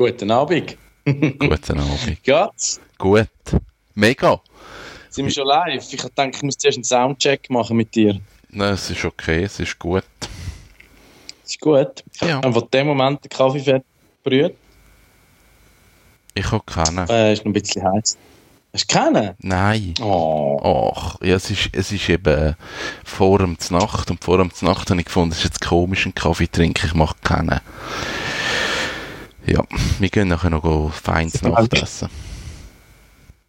Guten Abend. Guten Abend. Geht's? Gut. Mega. Sind wir schon live? Ich denke, ich muss zuerst einen Soundcheck machen mit dir. Nein, es ist okay, es ist gut. Ist gut. Ja. Einfach dem Moment den Kaffee fertig gebrüht. Ich habe keinen. Äh, ist noch ein bisschen heiß. Hast du keinen? Nein. Oh. Ach, ja, es ist, es ist eben vor dem Nacht und vor dem Nacht habe ich gefunden, es ist jetzt komisch, einen Kaffee trinken, ich mache keinen. Ja, wir gehen nachher noch go feines Nachtessen.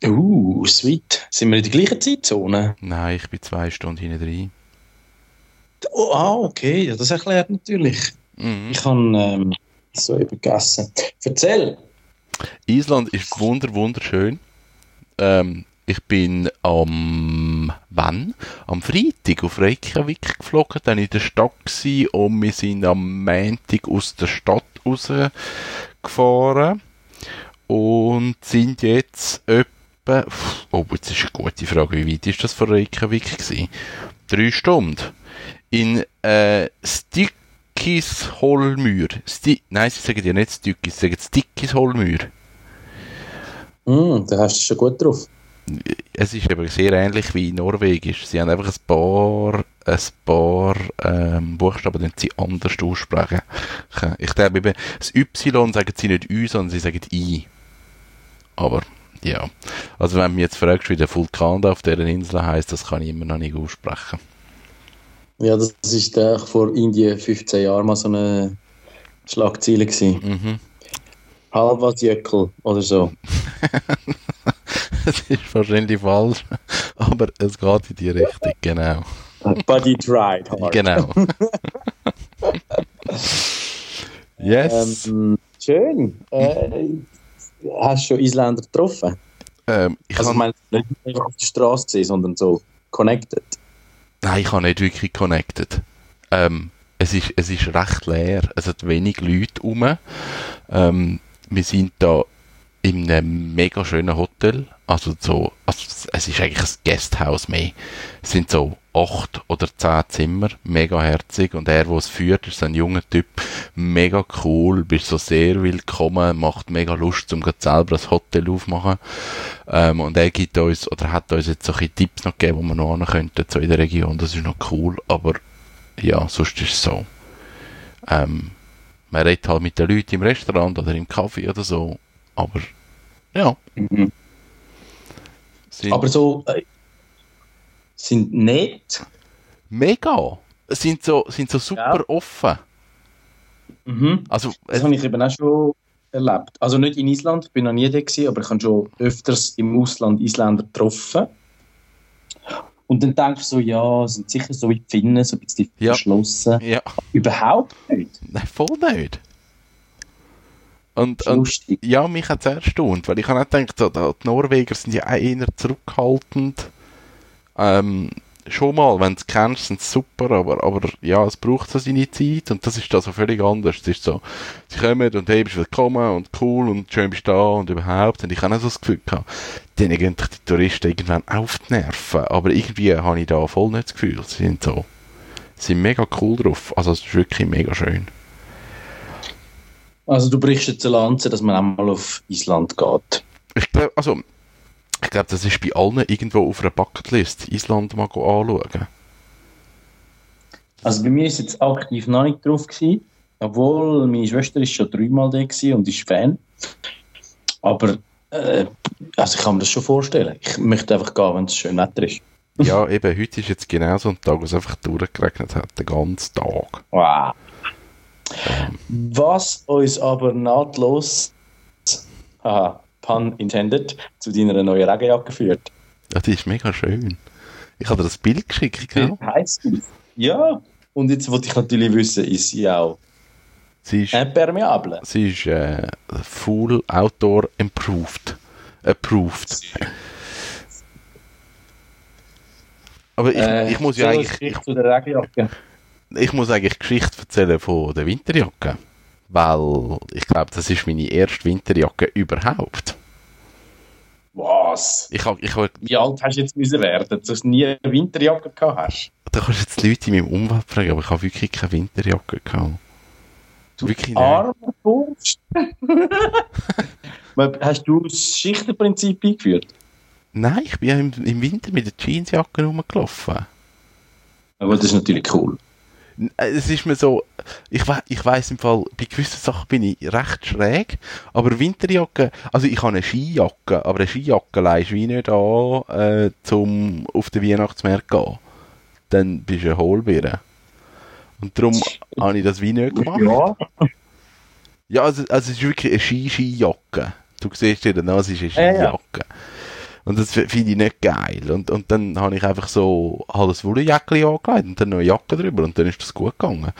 Uh, sweet. Sind wir in der gleichen Zeitzone? Nein, ich bin zwei Stunden hinten drin. Oh, ah, okay. Ja, das erklärt natürlich. Mhm. Ich habe ähm, so eben gegessen. Erzähl. Island ist wunder wunderschön. Ähm, ich bin am wann? Am Freitag auf Reykjavik geflogen, dann in der Stadt gsi und wir sind am Montag aus der Stadt rausgefahren und sind jetzt etwa, oh, jetzt ist eine gute Frage, wie weit ist das von Reykjavik gewesen? Drei Stunden. In äh, Stikkisholmür. Sti Nein, sie sagen ja nicht Stikkis, sie sagen Stikkisholmür. Mm, da hast du schon gut drauf. Es ist eben sehr ähnlich wie Norwegisch. Sie haben einfach ein paar, ein paar ähm, Buchstaben, die sie anders aussprechen. Ich glaube eben, das Y sagen sie nicht Ü, sondern sie sagen I. Aber, ja. Also wenn du mich jetzt fragst, wie der Vulkan da auf dieser Insel heißt, das kann ich immer noch nicht aussprechen. Ja, das ist äh, vor Indien 15 Jahren mal so eine Schlagzeile gewesen. Mhm. Halvasjökull oder so. Das ist wahrscheinlich falsch, aber es geht in die Richtung, genau. But he tried hard. Genau. yes. Ähm, schön. Äh, hast du schon Isländer getroffen? Ähm, ich Also ich meine, nicht auf der Straße gesehen, sondern so connected. Nein, ich habe nicht wirklich connected. Ähm, es, ist, es ist recht leer. Es hat wenig Leute rum. Ähm, wir sind da in einem mega schönen Hotel. Also so, also es ist eigentlich ein Guesthouse mehr. Es sind so acht oder zehn Zimmer, mega herzig. Und er, der es führt, ist ein junger Typ, mega cool, bist so sehr willkommen, macht mega Lust, um selber ein Hotel aufmachen. Ähm, und er gibt uns, oder hat uns jetzt so ein Tipps noch gegeben, wo wir noch könnten, so in der Region. Das ist noch cool, aber ja, sonst ist es so. Ähm, man redet halt mit den Leuten im Restaurant oder im Kaffee oder so, aber ja. Sind Aber so äh, sind nett. mega. Sind so, sind so super Ja. offen. Mhm. Also, Das es, habe ich eben auch schon erlebt. Also nicht in Island, ich bin noch nie da gewesen, aber ich habe schon öfters im Ausland Isländer getroffen. Und dann denkst du so, ja, sind sicher so wie die Finnen, so ein bisschen Ja. verschlossen. ja, Überhaupt nicht. nein, voll nicht. Und, und ja, mich hat es erstaunt, weil ich habe auch gedacht, so, die Norweger sind ja auch eher zurückhaltend. Ähm, schon mal, wenn du es kennst, sind sie super, aber, aber ja, es braucht so seine Zeit und das ist da so völlig anders. Es ist so, sie kommen und hey, bist willkommen und cool und schön bist du da und überhaupt. Und ich habe auch so das Gefühl gehabt, denen gehen die Touristen irgendwann auf die Nerven, aber irgendwie habe ich da voll nicht das Gefühl. Sie sind so, sie sind mega cool drauf. Also es ist wirklich mega schön. Also du brichst jetzt eine Lanze, dass man einmal auf Island geht. Ich glaube, also, ich glaube, das ist bei allen irgendwo auf einer Bucketlist, Island mal anschauen. Also bei mir ist jetzt aktiv noch nicht drauf gewesen, obwohl meine Schwester ist schon dreimal da gewesen und ist Fan. Aber äh, also ich kann mir das schon vorstellen. Ich möchte einfach gehen, wenn es schön Wetter ist. Ja, eben, heute ist jetzt genau so ein Tag, wo es einfach durchgeregnet hat, den ganzen Tag. Wow. Was uns aber nahtlos, haha, pun intended, zu deiner neuen Regenjacke führt. Ja, die ist mega schön. Ich habe dir das Bild geschickt, gell? Die? Ja. Und jetzt wollte ich natürlich wissen, ist sie auch Sie ist, Impermeable. sie ist äh, full Outdoor improved. Approved. Aber ich, Äh, ich muss ja eigentlich, ich, zu der Regenjacke. Ich muss eigentlich Geschichte erzählen von der Winterjacke. Weil ich glaube, das ist meine erste Winterjacke überhaupt. Was? Ich hab, ich hab, Wie alt hast du jetzt müssen werden, dass du nie eine Winterjacke gehabt hast? da kannst du jetzt die Leute in meinem Umfeld fragen, aber ich habe wirklich keine Winterjacke gehabt. wirklich nicht. Armer Wurst. hast du das Schichtenprinzip eingeführt? Nein, ich bin ja im, im Winter mit der Jeansjacke rumgelaufen. Aber das ist natürlich cool. Äh, Es ist mir so, ich, we ich weiss im Fall, bei gewissen Sachen bin ich recht schräg, aber Winterjacke, also ich habe eine Skijacke, aber eine Skijacke leihst du wie nicht an, äh, zum auf den Weihnachtsmarkt zu gehen. Dann bist du eine Hohlbeere. Und darum habe ich das wie nicht gemacht. Ja. Ja, also, also es ist wirklich eine Ski-Skijacke. Du siehst ja, das ist eine Ja, ja. Und das finde ich nicht geil. Und, und dann habe ich einfach so ein Wollenjäckchen angelegt und dann noch eine Jacke drüber und dann ist das gut gegangen.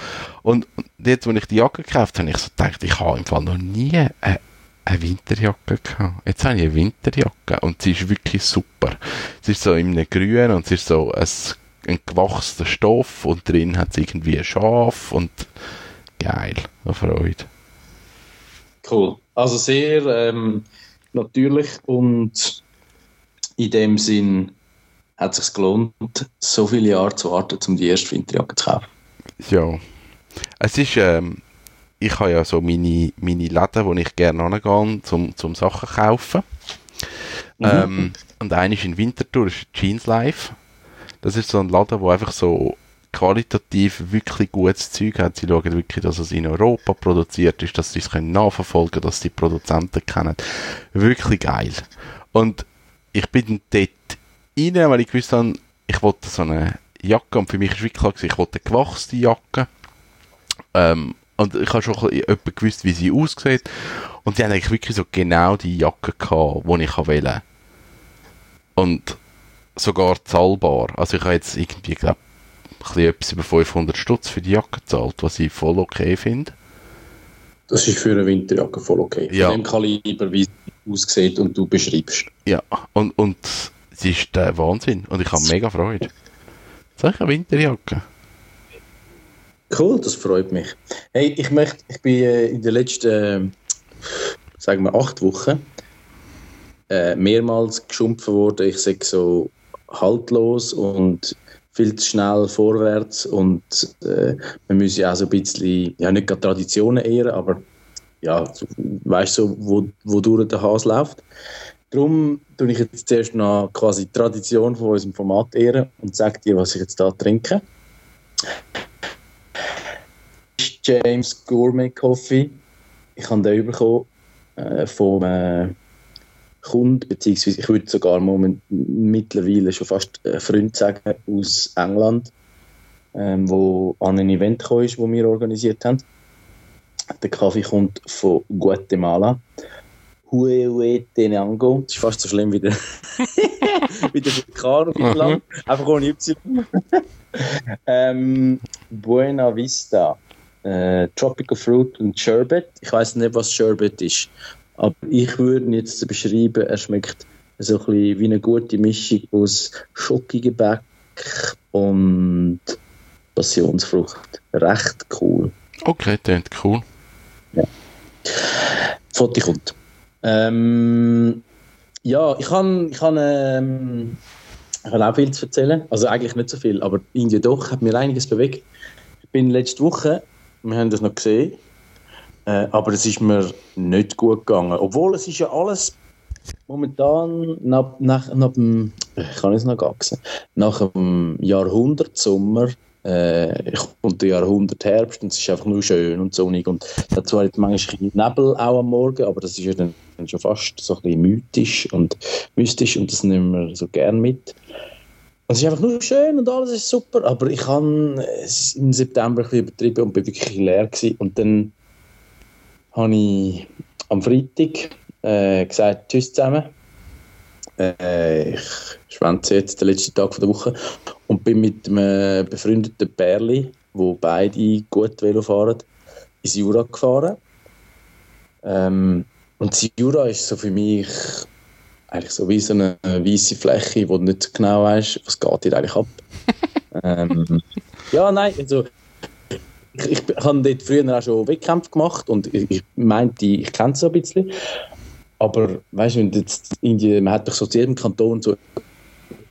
Und, und jetzt, als ich die Jacke gekauft habe, habe ich so gedacht, ich habe im Fall noch nie eine, eine Winterjacke gehabt. Jetzt habe ich eine Winterjacke und sie ist wirklich super. Sie ist so in einem Grün und sie ist so ein, ein gewachsener Stoff und drin hat sie irgendwie ein Schaf und geil. Eine Freude. Cool. Also sehr ähm, natürlich und in dem Sinn hat es sich gelohnt, so viele Jahre zu warten, um die erste Winterjacke zu kaufen. Ja. Es ist, ähm, ich habe ja so meine, meine Läden, wo ich gerne hingehe, zum, zum Sachen kaufen. Mhm. Ähm, und einer ist in Winterthur, ist Jeans Life. Das ist so ein Laden, wo einfach so qualitativ wirklich gutes Zeug hat. Sie schauen wirklich, dass es in Europa produziert ist, dass sie es können nachverfolgen können, dass die Produzenten kennen. Wirklich geil. Und ich bin dort rein, weil ich gewusst habe, ich wollte so eine Jacke und für mich ist wirklich klar, ich wollte eine gewachsene Jacke. Ähm, und ich habe schon ein bisschen etwa gewusst, wie sie aussieht. Und die haben eigentlich wirklich so genau die Jacke gehabt, die ich wollte. Und sogar zahlbar. Also ich habe jetzt irgendwie, glaube etwas über 500 Stutz für die Jacke gezahlt, was ich voll okay finde. Das ist für eine Winterjacke voll okay. Ja. Von dem Kaliber, wie sie aussieht und du beschreibst. Ja, und, und sie ist der Wahnsinn. Und ich habe mega Freude. Sag ich eine Winterjacke? Cool, das freut mich. Hey, ich möchte, ich bin äh, in den letzten, äh, sagen wir, acht Wochen äh, mehrmals geschumpfen worden. Ich sage so haltlos und viel zu schnell vorwärts und äh, man muss ja auch so ein bisschen, ja nicht gerade Traditionen ehren, aber ja, weißt so, wo, wodurch der Hase läuft. Darum tue ich jetzt zuerst noch quasi die Tradition von unserem Format ehren und sage dir, was ich jetzt da trinke. James Gourmet Coffee. Ich habe den bekommen äh, vom äh, Kunden, beziehungsweise ich würde sogar moment, mittlerweile schon fast einen Freund sagen aus England, ähm, wo an ein Event gekommen ist, das wir organisiert haben. Der Kaffee kommt von Guatemala. Huehuetenango. Das ist fast so schlimm wie der, wie der Vulkan auf dem Land. Einfach ohne Y. ähm, Buena Vista. Äh, Tropical Fruit und Sherbet. Ich weiß nicht, was Sherbet ist. Aber ich würde jetzt beschreiben, er schmeckt so ein bisschen wie eine gute Mischung aus Schokigebäck und Passionsfrucht. Recht cool. Okay, klingt cool. Foto kommt. Ähm, ja, ich habe ich han, ähm, ich han auch viel zu erzählen. Also eigentlich nicht so viel, aber irgendwie doch, hat mir einiges bewegt. Ich bin letzte Woche, wir haben das noch gesehen, äh, aber es ist mir nicht gut gegangen. Obwohl es ist ja alles momentan nach, nach, nach dem, ich kann es noch gaxen, nach dem Jahrhundertsommer äh, kommt der Jahrhundertherbst und es ist einfach nur schön und sonnig und es hat manchmal Nebel auch am Morgen, aber das ist ja dann schon fast so ein bisschen mythisch und mystisch und das nehmen wir so gern mit. Es ist einfach nur schön und alles ist super, aber ich habe es im September ein bisschen übertrieben und bin wirklich leer gewesen. und dann habe ich am Freitag äh, gesagt, tschüss zusammen. Äh, ich schwänze jetzt den letzten Tag der Woche und bin mit einem befreundeten Pärli, wo beide gut Velo fahren, ins Jura gefahren. Ähm, und das Jura ist so für mich eigentlich so wie so eine weiße Fläche, wo du nicht genau weißt, was geht hier eigentlich ab. ähm, ja, nein, also ich, ich habe dort früher auch schon Wettkämpfe gemacht und ich, ich meinte, ich kenne es so ein bisschen. Aber weißt du, jetzt Indien, man hat doch so zu jedem Kanton so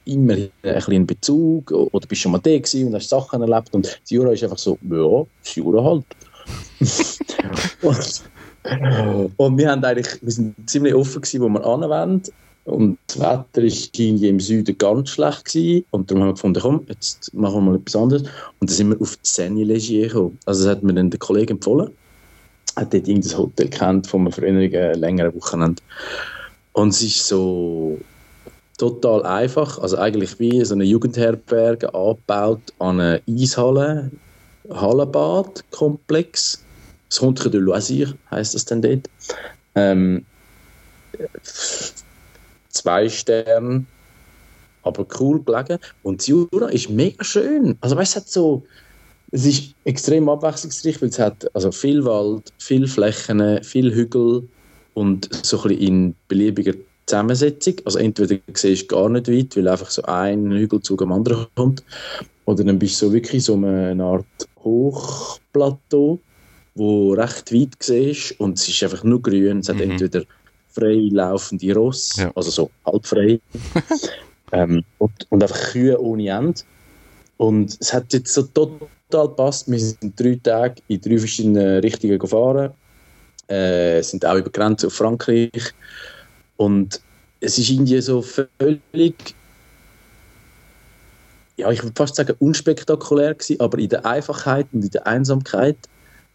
immer ein bisschen einen Bezug oder bist schon mal da gewesen und hast Sachen erlebt und das Jura ist einfach so, ja, das Jura halt. und, und, wir haben eigentlich, wir sind ziemlich offen gewesen, wo wir anwenden und das Wetter war im Süden ganz schlecht gewesen. und darum haben wir gefunden, komm, jetzt machen wir mal etwas anderes. Und dann sind wir auf die Seine Legier gekommen. Also das hat mir dann der Kollege empfohlen. Er hat dort irgendein Hotel kennt von einem früheren, längeren Wochenende. Und es ist so total einfach, also eigentlich wie so eine Jugendherberge angebaut an einer Eishalle, Hallenbad-Komplex. Centre de Loisir heisst das dann dort. Ähm, zwei Sterne, aber cool gelegen. Und das Jura ist mega schön. Also weißt, es hat so, es ist extrem abwechslungsreich, weil es hat also viel Wald, viel Flächen, viel Hügel und so ein bisschen in beliebiger Zusammensetzung. Also entweder siehst du gar nicht weit, weil einfach so ein Hügelzug am anderen kommt, oder dann bist du so wirklich so eine Art Hochplateau, wo recht weit siehst und es ist einfach nur grün. Es hat mhm. entweder frei laufende Ross, ja. also so halbfrei. ähm, und, und einfach Kühe ohne Ende. Und es hat jetzt so total gepasst. Wir sind drei Tage in drei verschiedenen Richtungen gefahren. Äh, sind auch über Grenzen auf Frankreich. Und es ist irgendwie so völlig, ja, ich würde fast sagen, unspektakulär gewesen, aber in der Einfachheit und in der Einsamkeit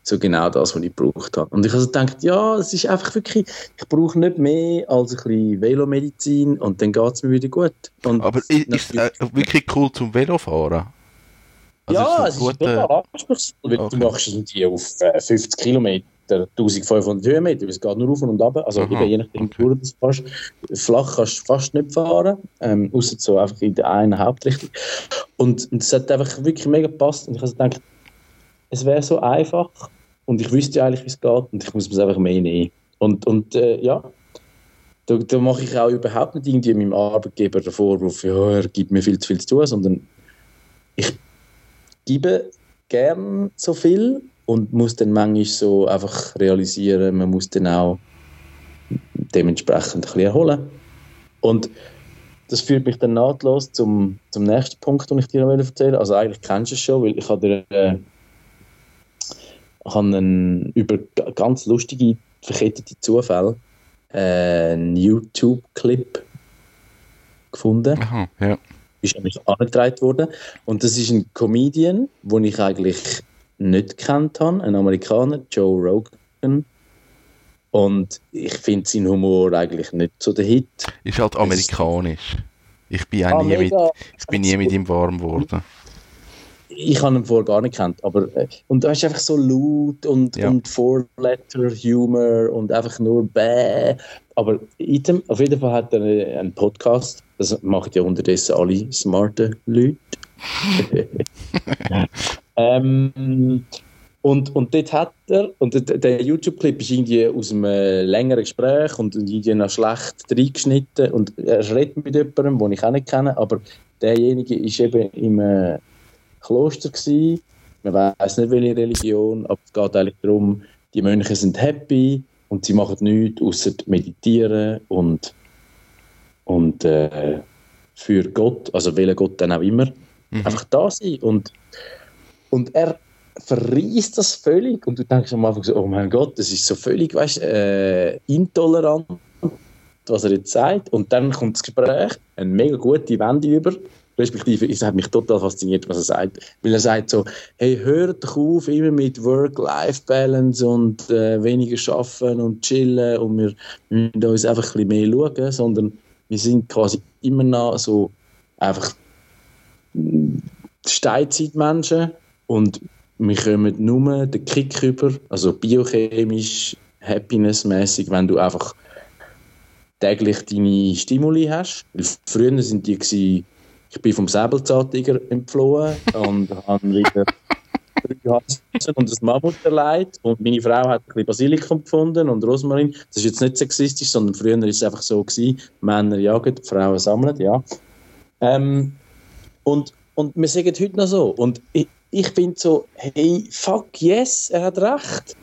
so genau das, was ich gebraucht habe. Und ich habe also gedacht, ja, es ist einfach wirklich, ich brauche nicht mehr als ein bisschen Velomedizin und dann geht es mir wieder gut. Und Aber ist es äh, wirklich cool zum Velofahren? Also ja, ist es ist total anspruchsvoll, okay. du machst es auf äh, 50 Kilometer. 1500 Höhenmeter, es geht nur auf und ab. Also eben, je nachdem, wie du das fährst. Flach kannst du fast nicht fahren, ähm, außer so einfach in der einen Hauptrichtung. Und, und das hat einfach wirklich mega gepasst. Und ich habe gedacht, es wäre so einfach und ich wüsste eigentlich, wie es geht und ich muss es einfach mehr nehmen. Und, und äh, ja, da, da mache ich auch überhaupt nicht irgendwie meinem Arbeitgeber den Vorwurf, ja, er gibt mir viel zu viel zu tun, sondern ich gebe gern so viel und muss dann manchmal so einfach realisieren, man muss dann auch dementsprechend ein bisschen erholen. Und das führt mich dann nahtlos zum, zum nächsten Punkt, den ich dir noch erzählen Also eigentlich kennst du es schon, weil ich habe dir äh, habe einen, über ganz lustige, verkettete Zufälle äh, einen YouTube-Clip gefunden. Aha, ja. Ist an mich angetragen worden. Und das ist ein Comedian, den ich eigentlich nicht kennt habe, ein Amerikaner, Joe Rogan. Und ich finde seinen Humor eigentlich nicht so der Hit. Ist halt amerikanisch. Ich bin, auch ah, nie, mit, ich bin nie mit ihm warm geworden ich habe ihn vorher gar nicht kennt, aber äh, und da ist einfach so laut und, ja. und Four-Letter-Humor und einfach nur bäh. Aber item, auf jeden Fall hat er einen Podcast, das machen ja unterdessen alle smarten Leute. ähm, und, und dort hat er, und der, YouTube-Clip ist irgendwie aus einem äh, längeren Gespräch und irgendwie noch schlecht reingeschnitten und er redet mit jemandem, den ich auch nicht kenne, aber derjenige ist eben im äh, Kloster gewesen. Man weiß nicht, welche Religion, aber es geht eigentlich darum, die Mönche sind happy und sie machen nichts außer meditieren und, und äh, für Gott, also welcher Gott dann auch immer, mhm. einfach da sein. Und, und er verreist das völlig und du denkst am Anfang so, oh mein Gott, das ist so völlig, weißt, äh, intolerant, was er jetzt sagt. Und dann kommt das Gespräch, eine mega gute Wende über Respektive, es hat mich total fasziniert, was er sagt. Weil er sagt so, hey, hört doch auf, immer mit Work-Life-Balance und äh, weniger arbeiten und chillen und wir müssen uns einfach ein bisschen mehr schauen, sondern wir sind quasi immer noch so einfach Steinzeitmenschen und wir kommen nur den Kick über, also biochemisch, happiness-mäßig, wenn du einfach täglich deine Stimuli hast. Weil früher sind die ich bin vom Säbelzahntiger entflohen und habe wieder drei Hasen und ein Mammut erleidet und meine Frau hat ein bisschen Basilikum gefunden und Rosmarin. Das ist jetzt nicht sexistisch, sondern früher ist es einfach so gewesen, Männer jagen, Frauen sammeln, ja. Ähm, und, und wir sagen heute noch so. Und ich, ich finde so, hey, fuck yes, er hat recht.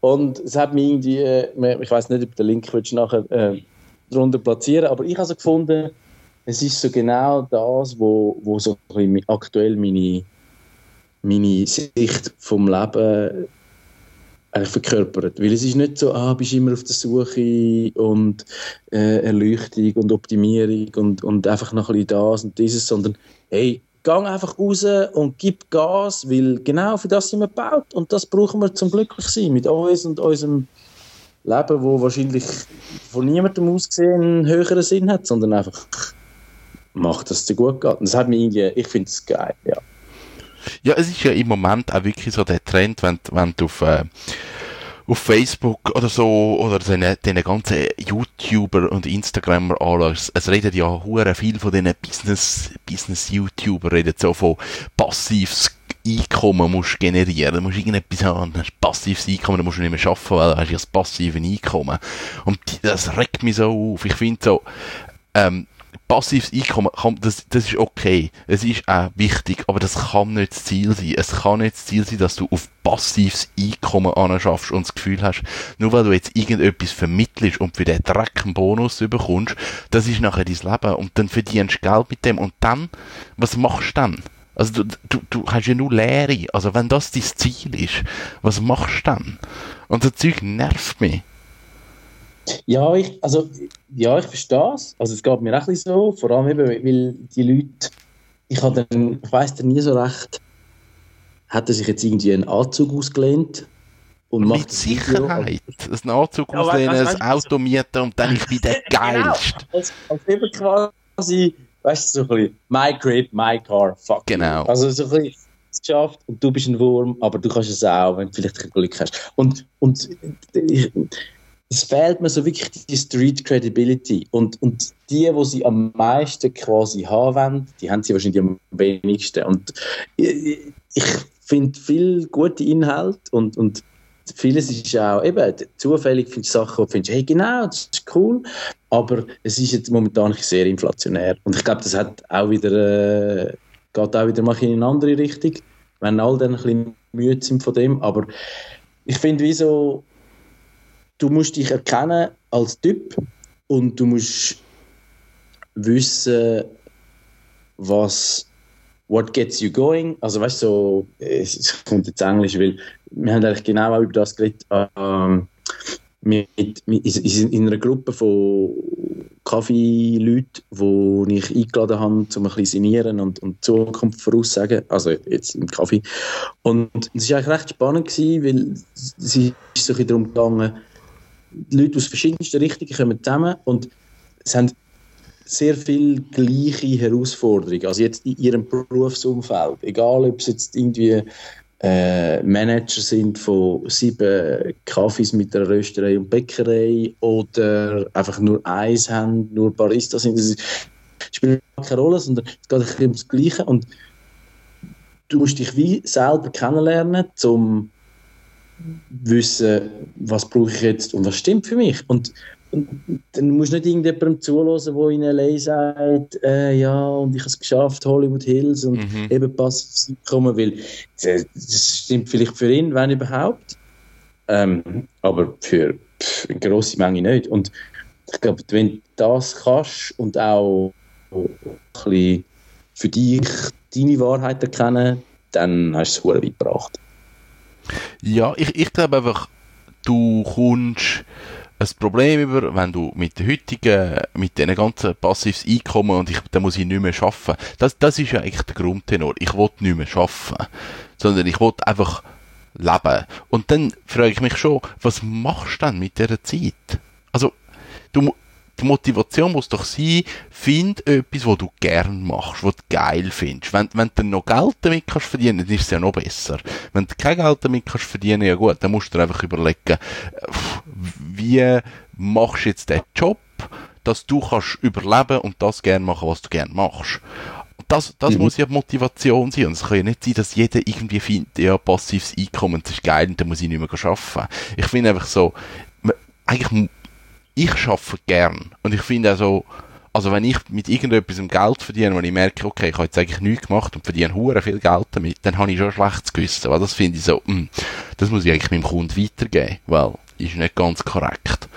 Und es hat mich irgendwie, äh, ich weiß nicht, ob der Link willst nachher äh, darunter platzieren, aber ich habe so gefunden, es ist so genau das, wo, wo so aktuell meine, meine Sicht vom Leben eigentlich verkörpert. Weil es ist nicht so, ah, bist immer auf der Suche und äh, Erleuchtung und Optimierung und, und einfach noch ein bisschen das und dieses, sondern hey, gang einfach raus und gib Gas, weil genau für das sind wir gebaut und das brauchen wir zum glücklich sein mit uns und unserem Leben, wo wahrscheinlich von niemandem aus gesehen einen höheren Sinn hat, sondern einfach macht, dass es dir gut geht. Und das hat mich irgendwie, ich finde es geil, ja. Ja, es ist ja im Moment auch wirklich so der Trend, wenn, wenn du auf, äh, auf Facebook oder so, oder den ganzen YouTuber und Instagrammer anschaust, es redet ja hure viel von diesen Business, Business-YouTuber, reden so von passives Einkommen musst generieren, du musst irgendetwas haben, hast passives Einkommen, dann musst du nicht mehr arbeiten, weil du hast ja das passive Einkommen. Und das regt mich so auf. Ich finde so, ähm, passives Einkommen, kann, das, das ist okay. Es ist auch wichtig, aber das kann nicht das Ziel sein. Es kann nicht das Ziel sein, dass du auf passives Einkommen anschaffst und das Gefühl hast, nur weil du jetzt irgendetwas vermittelst und für den Dreck einen Bonus bekommst, das ist nachher dein Leben und dann verdienst du Geld mit dem und dann, was machst du dann? Also du, du, du hast ja nur Lehre. Also wenn das dein Ziel ist, was machst du dann? Und das Zeug nervt mich. Ja, ich, also, ja, ich verstehe es. Also es geht mir auch ein bisschen so, vor allem eben, weil die Leute, ich habe dann, ich weiss dann nie so recht, hat er sich jetzt irgendwie einen Anzug ausgelehnt und macht Mit Sicherheit. Also, einen Anzug ja, auslehnen, ein Auto mieten und dann ich bin der genau. Geilste. Als, als eben quasi, weißt du, so ein bisschen, my crib, my car, fuck Genau. Also so ein bisschen, es geschafft und du bist ein Wurm, aber du kannst es auch, wenn du vielleicht ein Glück hast. Und, und ich, es fehlt mir so wirklich die Street Credibility. Und, und die, die sie am meisten quasi haben die haben sie wahrscheinlich am wenigsten. Und ich, ich finde viel gute Inhalt und, und vieles ist auch eben zufällig, finde ich Sachen, wo du findest, hey, genau, das ist cool, aber es ist jetzt momentan sehr inflationär. Und ich glaube, das hat auch wieder, äh, geht auch wieder mal in eine andere Richtung, wenn alle dann ein bisschen müde sind von dem. Aber ich finde, wie so, du musst dich erkennen als Typ und du musst wissen, was what gets you going. Also weißt du, so, es kommt jetzt Englisch, weil wir haben eigentlich genau auch über das geredet. Ähm, mit, mit, in einer Gruppe von Kaffeeleuten, die ich eingeladen habe, um ein bisschen sinieren und, und Zukunft voraussagen, also jetzt im Kaffee. Und es war eigentlich recht spannend, gewesen, weil es ist so ein bisschen darum gegangen, die Leute aus verschiedensten Richtungen kommen zusammen und es haben sehr viele gleiche Herausforderungen. Also jetzt in ihrem Berufsumfeld. Egal, ob es jetzt irgendwie äh, Manager sind von sieben Kaffees mit der Rösterei und Bäckerei oder einfach nur eins haben, nur Barista sind. Das spielt keine Rolle, sondern es geht ein bisschen ums Gleiche. Und du musst dich wie selber kennenlernen, um wissen, was brauche ich jetzt und was stimmt für mich. Und, und dann musst du nicht irgendjemandem zuhören, der in L.A. sagt, äh, ja, und ich habe es geschafft, Hollywood Hills und mhm. eben passiv kommen, weil das, das, stimmt vielleicht für ihn, wenn überhaupt, ähm, aber für pff, eine grosse Menge nicht. Und ich glaube, wenn du das kannst und auch ein bisschen für dich deine Wahrheit erkennen, dann hast du es weit gebracht. Ja, ich, ich glaube einfach, du kommst ein Problem über, wenn du mit den heutigen, mit diesen ganzen passives Einkommen und ich, dann muss ich nicht mehr arbeiten. Das, das ist ja echt der Grundtenor. Ich will nicht mehr arbeiten. Sondern ich will einfach leben. Und dann frage ich mich schon, was machst du denn mit dieser Zeit? Also, du, die Motivation muss doch sein, find etwas, was du gern machst, was du geil findest. Wenn, wenn du noch Geld damit kannst verdienen, dann ist es ja noch besser. Wenn du kein Geld damit kannst verdienen, ja gut, dann musst du dir einfach überlegen, wie machst du jetzt den Job, dass du kannst überleben und das gern machen, was du gern machst. das, das mhm. muss ja Motivation sein. Und es kann ja nicht sein, dass jeder irgendwie findet, ja, passives Einkommen, das ist geil und dann muss ich nicht mehr arbeiten. Ich finde einfach so, eigentlich, ich arbeite gern. Und ich finde auch so, also wenn ich mit irgendetwas Geld verdiene, wenn ich merke, okay, ich habe jetzt eigentlich nichts gemacht und verdiene hure viel Geld damit, dann habe ich schon ein schlechtes Gewissen, weil das finde ich so, mh, hm, das muss ich eigentlich meinem Kunden weitergeben, weil ist nicht ganz korrekt.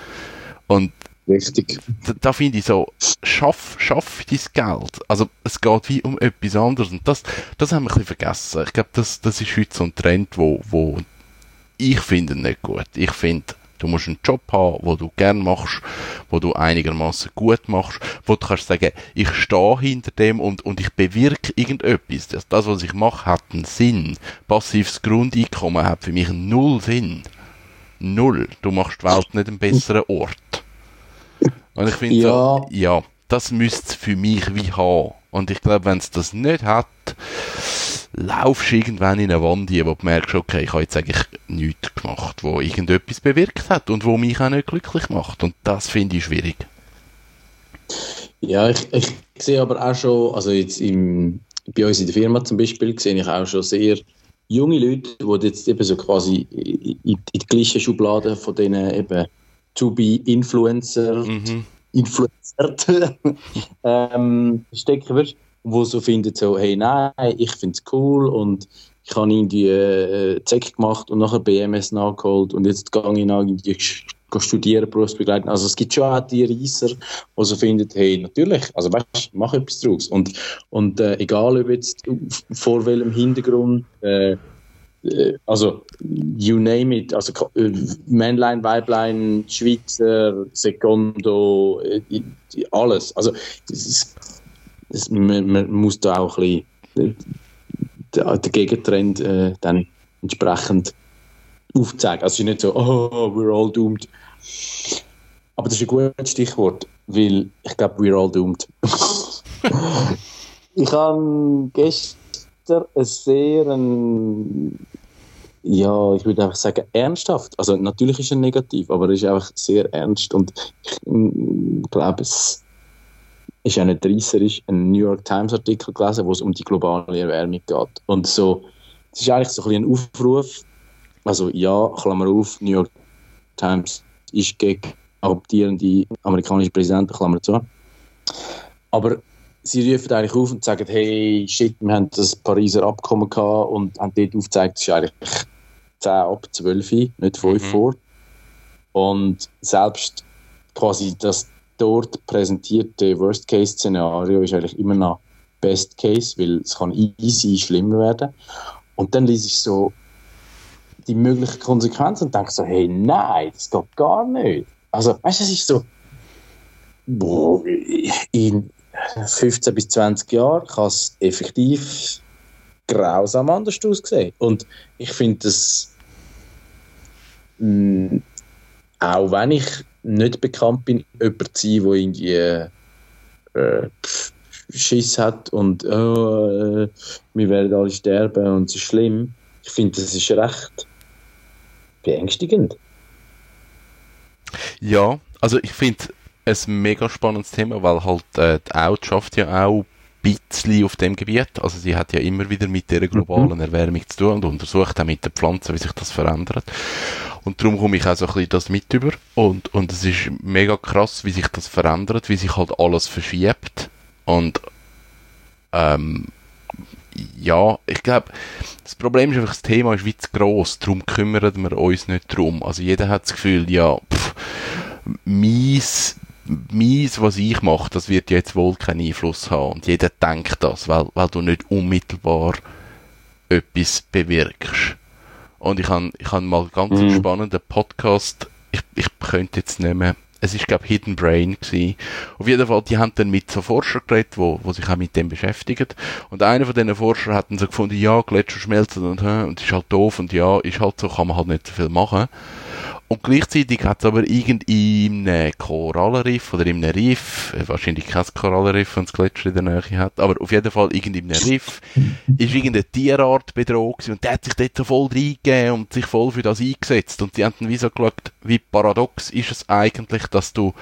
Und Richtig. Da, da finde ich so, schaff, schaff dein Geld. Also, es geht wie um etwas anderes. Und das, das haben wir ein bisschen vergessen. Ich glaube, das, das ist heute so ein Trend, wo, wo ich finde nicht gut. Ich finde, Du musst einen Job haben, wo du gern machst, wo du einigermaßen gut machst, wo du kannst sagen, ich stehe hinter dem und, und ich bewirke irgendetwas. Das, das, was ich mache, hat einen Sinn. Passives Grundeinkommen hat für mich null Sinn. Null. Du machst die Welt nicht einen besseren Ort. Und ich finde, ja. So, ja, das müsste es für mich wie haben. Und ich glaube, wenn es das nicht hat, laufst irgendwann in eine Wand wo du merkst, okay, ich habe jetzt eigentlich nichts gemacht, wo irgendetwas bewirkt hat und wo mich auch nicht glücklich macht. Und das finde ich schwierig. Ja, ich, ich sehe aber auch schon, also jetzt im, bei uns in der Firma zum Beispiel, sehe ich auch schon sehr junge Leute, die jetzt eben so quasi in, in die gleiche Schublade von denen eben To-Be-Influencer, mhm. Influencer ähm, stecken wirst wo so findet so, hey, nein, ich finde es cool und ich habe irgendwie äh, Zeck gemacht und nachher BMS nachgeholt und jetzt gehe ich noch irgendwie studieren, berufsbegleiten. Also es gibt schon auch die Reiser, die so finden, hey, natürlich, also weißt, mach etwas draus. Und, und äh, egal, ob jetzt vor welchem Hintergrund, äh, äh also you name it, also äh, Männlein, Weiblein, Schweizer, Secondo, äh, alles. Also das ist, es, man, man, muss da auch ein bisschen den, den Gegentrend äh, dann entsprechend aufzeigen. Also es ist nicht so, oh, we're all doomed. Aber das ist ein gutes Stichwort, weil ich glaube, we're all doomed. ich habe gestern ein sehr, ein, ja, ich würde einfach sagen, ernsthaft. Also natürlich ist er negativ, aber er ist einfach sehr ernst und ich, ich glaube, es ist ja nicht reisserisch, ein New York Times Artikel gelesen, wo es um die globale Erwärmung geht. Und so, es ist eigentlich so ein, ein Aufruf, also ja, Klammer auf, New York Times ist gegen adoptierende amerikanische Präsidenten, Klammer zu. Aber sie rufen eigentlich auf und sagen, hey, shit, wir haben das Pariser Abkommen gehabt und haben dort aufgezeigt, es ist eigentlich 10 ab 12, nicht 5 mhm. vor. Und selbst quasi das dort präsentierte Worst-Case-Szenario ist eigentlich immer noch Best-Case, weil es kann easy schlimmer werden. Und dann lese ich so die möglichen Konsequenzen und denke so, hey, nein, das geht gar nicht. Also, weißt du, es ist so, boah, in 15 bis 20 Jahren kann es effektiv grausam anders aussehen. Und ich finde das, mh, mm, auch wenn ich nicht bekannt bin, jemand zu sein, der irgendwie äh, Schiss hat und oh, äh, wir werden alle sterben und es ist schlimm. Ich finde, das ist recht beängstigend. Ja, also ich finde ein mega spannendes Thema, weil halt äh, die Out schafft ja auch ein bisschen auf dem Gebiet. Also sie hat ja immer wieder mit der globalen mhm. Erwärmung zu tun und untersucht auch mit den Pflanzen, wie sich das verändert. Und darum komme ich auch so ein bisschen das mit über. Und, und es ist mega krass, wie sich das verändert, wie sich halt alles verschiebt. Und ähm, ja, ich glaube, das Problem ist einfach, das Thema ist wie zu gross, darum kümmern wir uns nicht drum. Also jeder hat das Gefühl, ja, pff, mies, mies, was ich mache, das wird jetzt wohl keinen Einfluss haben. Und jeder denkt das, weil, weil du nicht unmittelbar etwas bewirkst. Und ich habe ich hab mal ganz mhm. spannenden Podcast, ich, ich könnte jetzt nicht mehr, es ist glaube Hidden Brain gewesen. Auf jeden Fall, die haben dann mit so Forschern geredet, wo, wo sich auch mit dem beschäftigen. Und einer von diesen Forschern hat dann so gefunden, ja, Gletscher schmelzen und, und ist halt doof und ja, ist halt so, kann man halt nicht so viel machen. Und gleichzeitig hat es aber irgendeinem Korallenriff oder in einem Riff, äh, wahrscheinlich kein Korallenriff, wenn es Gletscher in der Nähe hat, aber auf jeden Fall irgendeinem Riff, ist irgendeine Tierart bedroht und der hat sich dort so voll reingegeben und sich voll für das eingesetzt. Und die haben dann wie so geschaut, wie paradox ist es eigentlich, dass du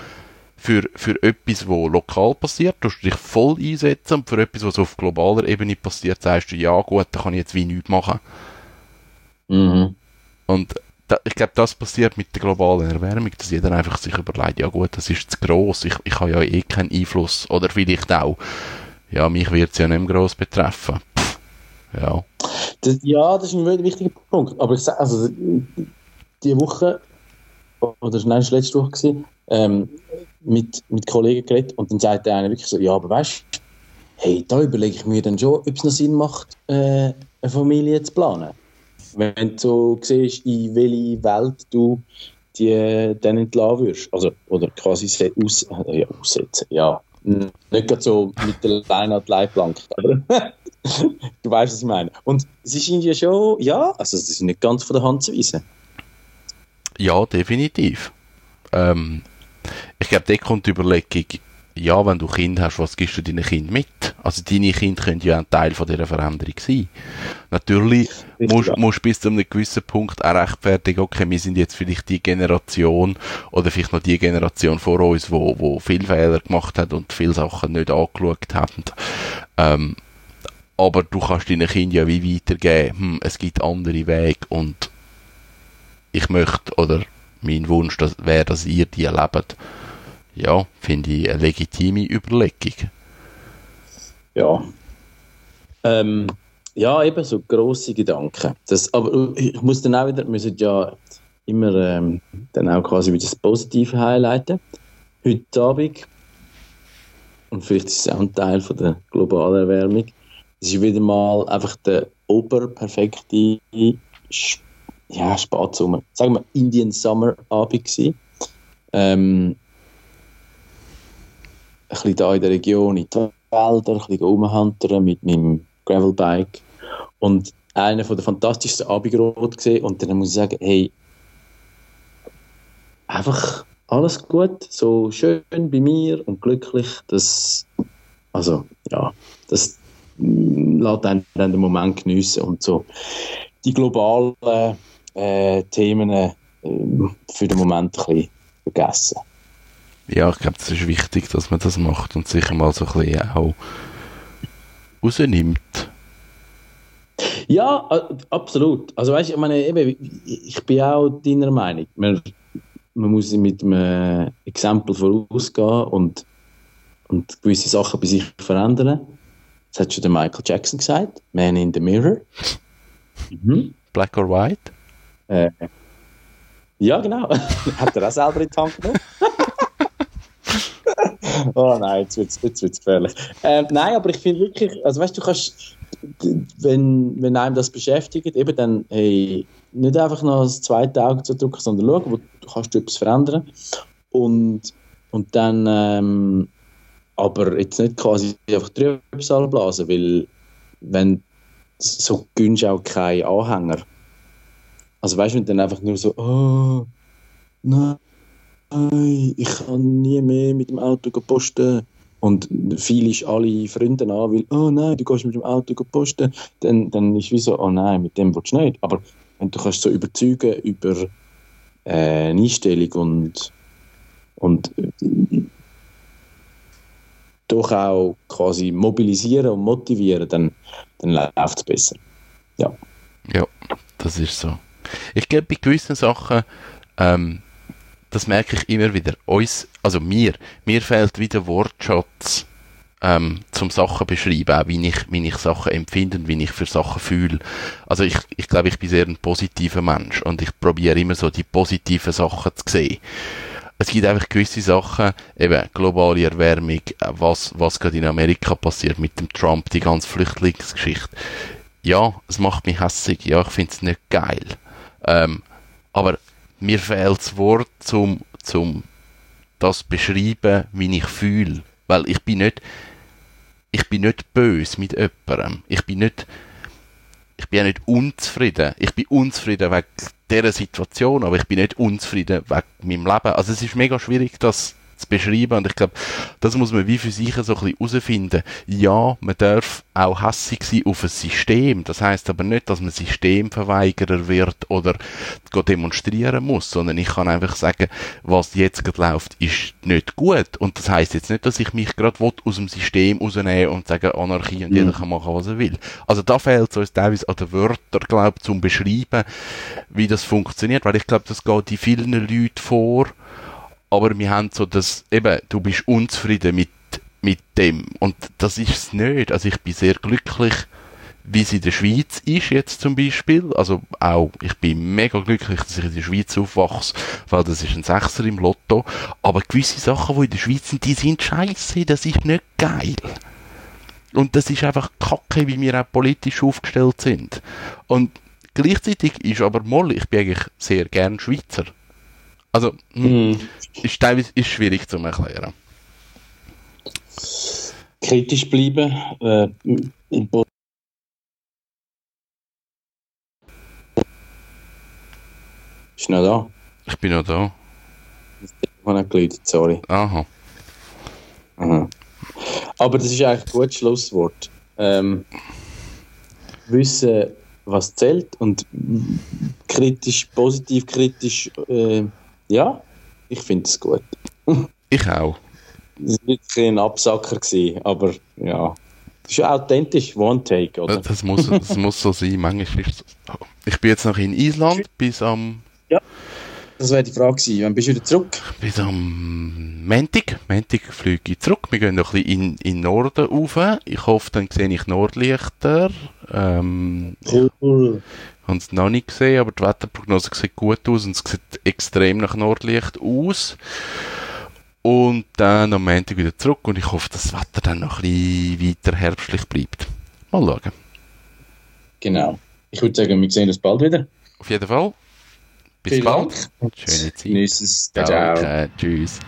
für, für etwas, was lokal passiert, tust du dich voll einsetzen und für etwas, was auf globaler Ebene passiert, sagst du, ja gut, da kann ich jetzt wie nichts machen. Mhm. Und da, ich glaube, das passiert mit der globalen Erwärmung, dass jeder einfach sich überlegt, ja gut, das ist zu gross, ich, ich habe ja eh keinen Einfluss. Oder vielleicht auch, ja, mich wird es ja nicht mehr gross betreffen. Pff, ja. Das, ja, das ist ein wichtiger Punkt. Aber ich sage, also, die Woche, oder nein, das war letzte Woche, gewesen, ähm, mit, mit Kollegen geredet und dann sagt der eine wirklich so, ja, aber weißt du, hey, da überlege ich mir dann schon, ob es noch Sinn macht, äh, eine Familie zu planen. Wenn du so siehst, in welche Welt du die dann entlassen wirst. Also, oder quasi aus, äh, ja, aussetzen, ja. Nicht gerade so mit der Leine an die aber du weißt, was ich meine. Und es ist irgendwie schon, ja, also es ist nicht ganz von der Hand zu weisen. Ja, definitiv. Ähm, ich glaube, da kommt die Überlegung, ja, wenn du Kind hast, was gibst du deinen Kind mit? Also deine Kinder können ja ein Teil von dieser Veränderung sein. Natürlich musst ja. du bis zu einem gewissen Punkt auch rechtfertigen, okay, wir sind jetzt vielleicht die Generation oder vielleicht noch die Generation vor uns, wo, wo viel Fehler gemacht hat und viele Sachen nicht angeschaut haben. Ähm, aber du kannst deinen Kindern ja wie weitergeben, hm, es gibt andere Wege und ich möchte, oder mein Wunsch wäre, dass ihr die erlebt. Ja, finde ich eine legitime Überlegung. Ja. Ähm, ja, eben so grosse Gedanken. Das, aber ich muss dann auch wieder, müssen ja immer ähm, dann auch quasi wieder das Positive highlighten. Heute Abend, und vielleicht ist es auch ein Teil von der globalen Erwärmung, es ist wieder mal einfach der oberperfekte ja, Spatsommer, sagen wir Indian Summer Abend. Ähm, bisschen da in der Region, in die Wälder, ein bisschen rumhantern mit meinem Gravelbike. Und einer von der fantastischsten Abendrot gesehen. Und dann muss ich sagen, hey, einfach alles gut, so schön bei mir und glücklich. Das, also, ja, das mm, lässt einen den Moment geniessen und so die globalen äh, Themen äh, für den Moment ein bisschen vergessen. Ja, ich glaube, das ist wichtig, dass man das macht und sich mal so ein bisschen auch rausnimmt. Ja, absolut. Also weißt, ich meine, eben, ich bin auch deiner Meinung. Man, man muss mit einem Exempel vorausgehen und, und gewisse Sachen bei sich verändern. Das hat schon der Michael Jackson gesagt. Man in the Mirror. Mhm. Black or White? Äh, ja, genau. hat er auch selber in die Hand genommen? Oh nein, jetzt wird es jetzt wird's gefährlich. Ähm, nein, aber ich finde wirklich, also weißt du, du kannst, wenn, wenn einem das beschäftigt, eben dann, hey, nicht einfach noch das zweite Auge zu drücken, sondern schauen, wo du kannst du etwas verändern. Und, und dann, ähm, aber jetzt nicht quasi einfach drüber blasen, weil wenn so gönnst du auch keinen Anhänger. Also weißt du, wenn du dann einfach nur so, oh, nein, ich kann nie mehr mit dem Auto posten und viele alle Freunde an, weil, oh nein, du gehst mit dem Auto posten, dann, dann ist wie so, oh nein, mit dem willst du nicht. Aber wenn du kannst so überzeugen über äh, eine Einstellung und, und äh, doch auch quasi mobilisieren und motivieren, dann, dann läuft es besser. Ja. Ja, das ist so. Ich glaube, bei gewissen Sachen, ähm, das merke ich immer wieder, uns, also mir, mir fehlt wieder Wortschatz, ähm, zum Sachen beschreiben, auch wie ich, wie ich Sachen empfinde und wie ich für Sachen fühle. Also ich, ich glaube, ich bin sehr ein positiver Mensch und ich probiere immer so die positiven Sachen zu sehen. Es gibt einfach gewisse Sachen, eben globale Erwärmung, was, was gerade in Amerika passiert mit dem Trump, die ganze Flüchtlingsgeschichte. Ja, es macht mich hässig, ja, ich finde es nicht geil. Ähm, aber mir fehlt das Wort zum, zum das beschreiben, wie ich fühle. Weil ich bin nicht, ich bin nicht böse mit jemandem. Ich bin nicht, ich bin nicht unzufrieden. Ich bin unzufrieden wegen dieser Situation, aber ich bin nicht unzufrieden wegen meinem Leben. Also es ist mega schwierig, das zu beschreiben. Und ich glaube, das muss man wie für sich so ein bisschen herausfinden. Ja, man darf auch hassig sein auf ein System. Das heißt aber nicht, dass man Systemverweigerer wird oder demonstrieren muss, sondern ich kann einfach sagen, was jetzt gerade läuft, ist nicht gut. Und das heißt jetzt nicht, dass ich mich gerade aus dem System rausnehmen und sagen Anarchie und mhm. jeder kann machen, was er will. Also da fehlt es uns teilweise an den Wörtern, glaube ich, zum Beschreiben, wie das funktioniert, weil ich glaube, das geht in vielen Leuten vor, aber wir haben so das, eben, du bist unzufrieden mit, mit dem und das ist es nicht. Also ich bin sehr glücklich, wie es in der Schweiz ist jetzt zum Beispiel. Also auch, ich bin mega glücklich, dass ich in der Schweiz aufwachse, weil das ist ein Sechser im Lotto. Aber gewisse Sachen, die in der Schweiz sind, die sind scheiße, das ist nicht geil. Und das ist einfach kacke, wie wir auch politisch aufgestellt sind. Und gleichzeitig ist aber Moll, ich bin eigentlich sehr gern Schweizer. Also, mm. ist teilweise ist schwierig zu erklären. Kritisch bleiben, äh, Ist noch da? Ich bin noch da. Ich habe nicht geläutet, sorry. Aha. Aha. Aber das ist eigentlich ein gutes Schlusswort. Ähm, wissen, was zählt und kritisch, positiv kritisch, äh, ja, ich finde es gut. ich auch. Es war ein Absacker, gewesen, aber ja. Das ist authentisch, One Take, oder? Das muss, das muss so sein, manchmal. Ich bin jetzt noch in Island bis am ja. Das wäre die Frage gewesen. Wann bist du wieder zurück? Bis am Montag. Montag fliege ich zurück. Wir gehen noch ein bisschen in, in Norden rauf. Ich hoffe, dann sehe ich Nordlichter. Ähm, cool. Ich habe es noch nicht gesehen, aber die Wetterprognose sieht gut aus und es sieht extrem nach Nordlicht aus. Und dann am Montag wieder zurück und ich hoffe, dass das Wetter dann noch ein bisschen weiter herbstlich bleibt. Mal schauen. Genau. Ich würde sagen, wir sehen uns bald wieder. Auf jeden Fall. Bis Vielen bald. Dank. Schöne Zeit. Genieß es. Ciao. Tschüss.